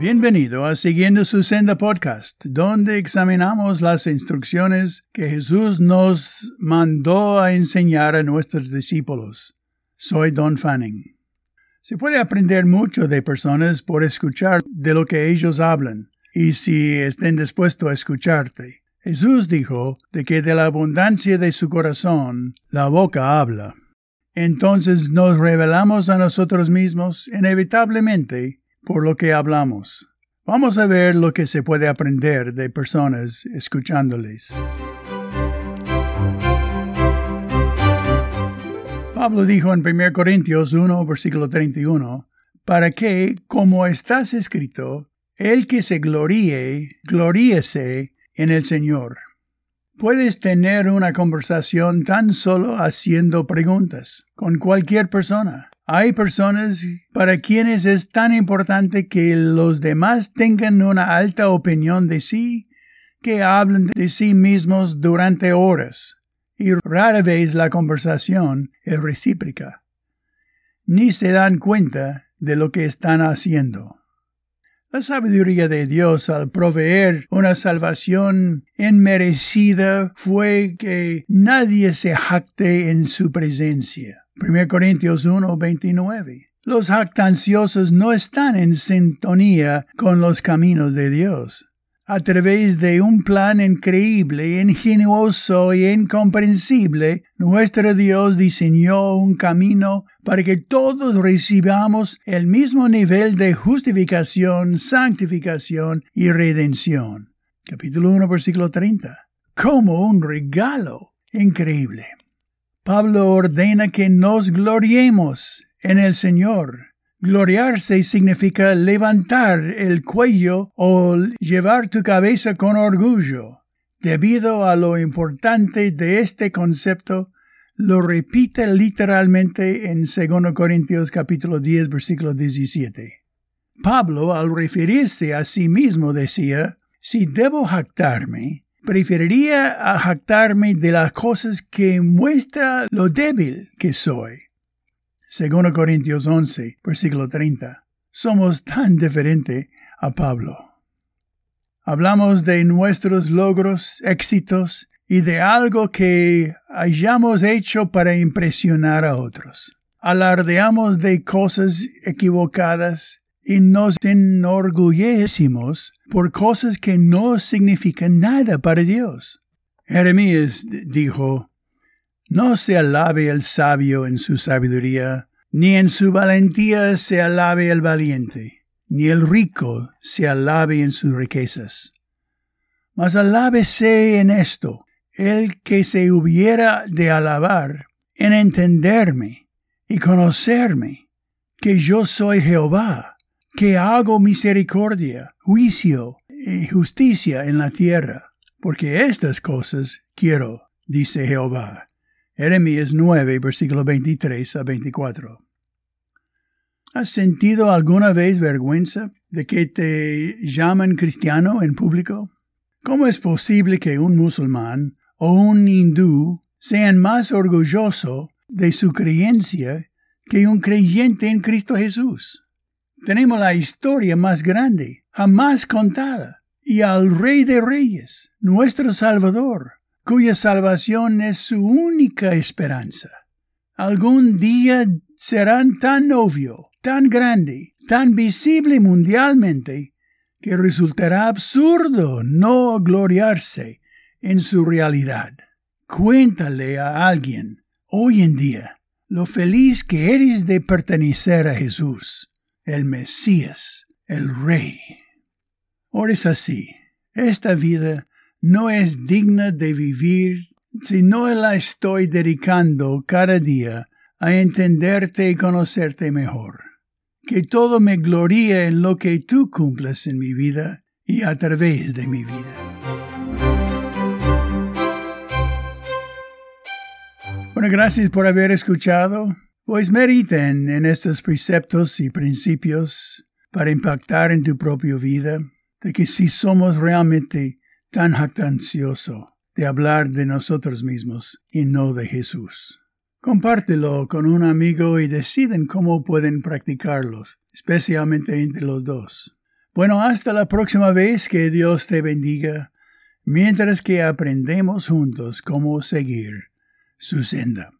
Bienvenido a Siguiendo su Senda Podcast, donde examinamos las instrucciones que Jesús nos mandó a enseñar a nuestros discípulos. Soy Don Fanning. Se puede aprender mucho de personas por escuchar de lo que ellos hablan, y si estén dispuestos a escucharte. Jesús dijo de que de la abundancia de su corazón la boca habla. Entonces nos revelamos a nosotros mismos inevitablemente por lo que hablamos. Vamos a ver lo que se puede aprender de personas escuchándoles. Pablo dijo en 1 Corintios 1, versículo 31, para que, como estás escrito, el que se gloríe, gloríese en el Señor. Puedes tener una conversación tan solo haciendo preguntas con cualquier persona. Hay personas para quienes es tan importante que los demás tengan una alta opinión de sí que hablan de sí mismos durante horas, y rara vez la conversación es recíproca. Ni se dan cuenta de lo que están haciendo. La sabiduría de Dios al proveer una salvación inmerecida fue que nadie se jacte en su presencia. 1 Corintios 1, 29. Los jactanciosos no están en sintonía con los caminos de Dios. A través de un plan increíble, ingenuoso e incomprensible, nuestro Dios diseñó un camino para que todos recibamos el mismo nivel de justificación, santificación y redención. Capítulo 1, versículo 30. Como un regalo increíble. Pablo ordena que nos gloriemos en el Señor. Gloriarse significa levantar el cuello o llevar tu cabeza con orgullo. Debido a lo importante de este concepto, lo repite literalmente en 2 Corintios capítulo 10 versículo 17. Pablo al referirse a sí mismo decía, si debo jactarme, preferiría jactarme de las cosas que muestra lo débil que soy. Según Corintios 11, versículo 30. Somos tan diferentes a Pablo. Hablamos de nuestros logros, éxitos y de algo que hayamos hecho para impresionar a otros. Alardeamos de cosas equivocadas y nos enorgullecimos por cosas que no significan nada para Dios. Jeremías dijo, No se alabe el sabio en su sabiduría, ni en su valentía se alabe el valiente, ni el rico se alabe en sus riquezas. Mas alábese en esto, el que se hubiera de alabar, en entenderme y conocerme, que yo soy Jehová, que hago misericordia, juicio y justicia en la tierra, porque estas cosas quiero, dice Jehová. Jeremías 9, versículo 23 a 24. ¿Has sentido alguna vez vergüenza de que te llaman cristiano en público? ¿Cómo es posible que un musulmán o un hindú sean más orgulloso de su creencia que un creyente en Cristo Jesús? Tenemos la historia más grande jamás contada y al Rey de Reyes, nuestro Salvador, cuya salvación es su única esperanza. Algún día serán tan obvio, tan grande, tan visible mundialmente, que resultará absurdo no gloriarse en su realidad. Cuéntale a alguien hoy en día lo feliz que eres de pertenecer a Jesús el Mesías, el Rey. Ahora es así. Esta vida no es digna de vivir si no la estoy dedicando cada día a entenderte y conocerte mejor. Que todo me gloríe en lo que tú cumples en mi vida y a través de mi vida. Bueno, gracias por haber escuchado. Pues mediten en estos preceptos y principios para impactar en tu propia vida, de que si somos realmente tan jactanciosos de hablar de nosotros mismos y no de Jesús. Compártelo con un amigo y deciden cómo pueden practicarlos, especialmente entre los dos. Bueno, hasta la próxima vez que Dios te bendiga, mientras que aprendemos juntos cómo seguir su senda.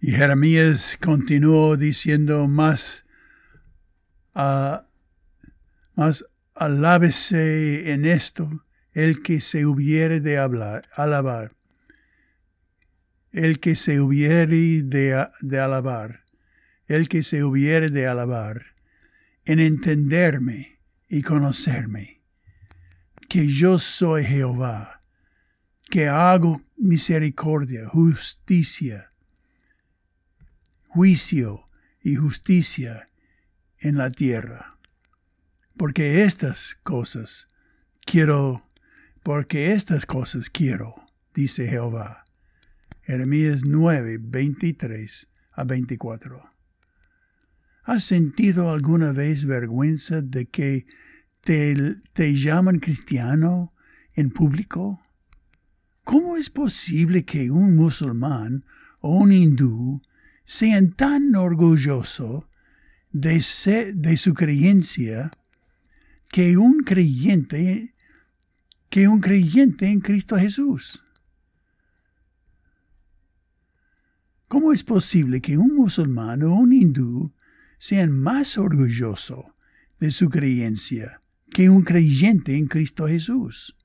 Y Jeremías continuó diciendo más, uh, más alábese en esto el que se hubiere de hablar, alabar, el que se hubiere de, de alabar, el que se hubiere de alabar, en entenderme y conocerme, que yo soy Jehová, que hago misericordia, justicia, juicio y justicia en la tierra. Porque estas cosas quiero, porque estas cosas quiero, dice Jehová. Jeremías 9, 23 a 24. ¿Has sentido alguna vez vergüenza de que te, te llaman cristiano en público? ¿Cómo es posible que un musulmán o un hindú sean tan orgullosos de, de su creencia que un creyente que un creyente en Cristo Jesús. ¿Cómo es posible que un musulmán o un hindú sean más orgulloso de su creencia que un creyente en Cristo Jesús?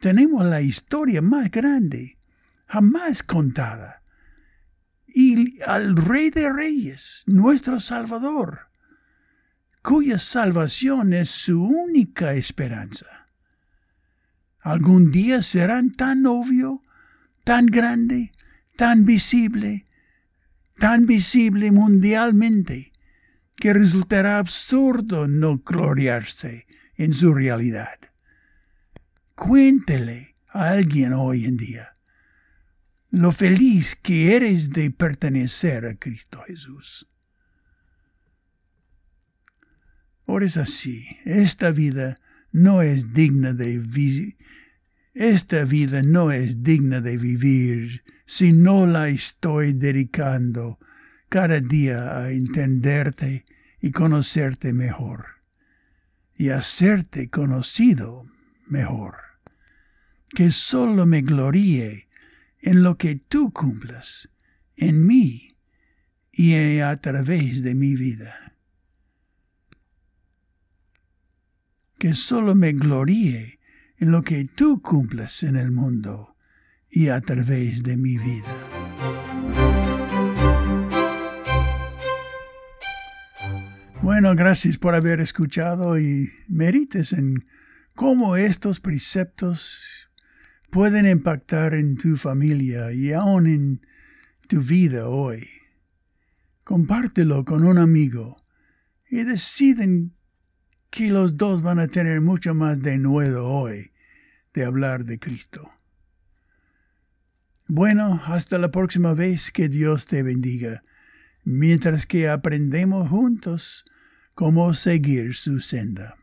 Tenemos la historia más grande jamás contada y al Rey de Reyes, nuestro Salvador, cuya salvación es su única esperanza. Algún día serán tan obvio, tan grande, tan visible, tan visible mundialmente, que resultará absurdo no gloriarse en su realidad. Cuéntele a alguien hoy en día lo feliz que eres de pertenecer a Cristo Jesús. Por es así, esta vida no es digna de esta vida no es digna de vivir si no la estoy dedicando cada día a entenderte y conocerte mejor y hacerte conocido mejor. Que solo me gloríe en lo que tú cumplas en mí y a través de mi vida. Que solo me gloríe en lo que tú cumplas en el mundo y a través de mi vida. Bueno, gracias por haber escuchado y merites en cómo estos preceptos pueden impactar en tu familia y aún en tu vida hoy. Compártelo con un amigo y deciden que los dos van a tener mucho más de nuevo hoy de hablar de Cristo. Bueno, hasta la próxima vez que Dios te bendiga, mientras que aprendemos juntos cómo seguir su senda.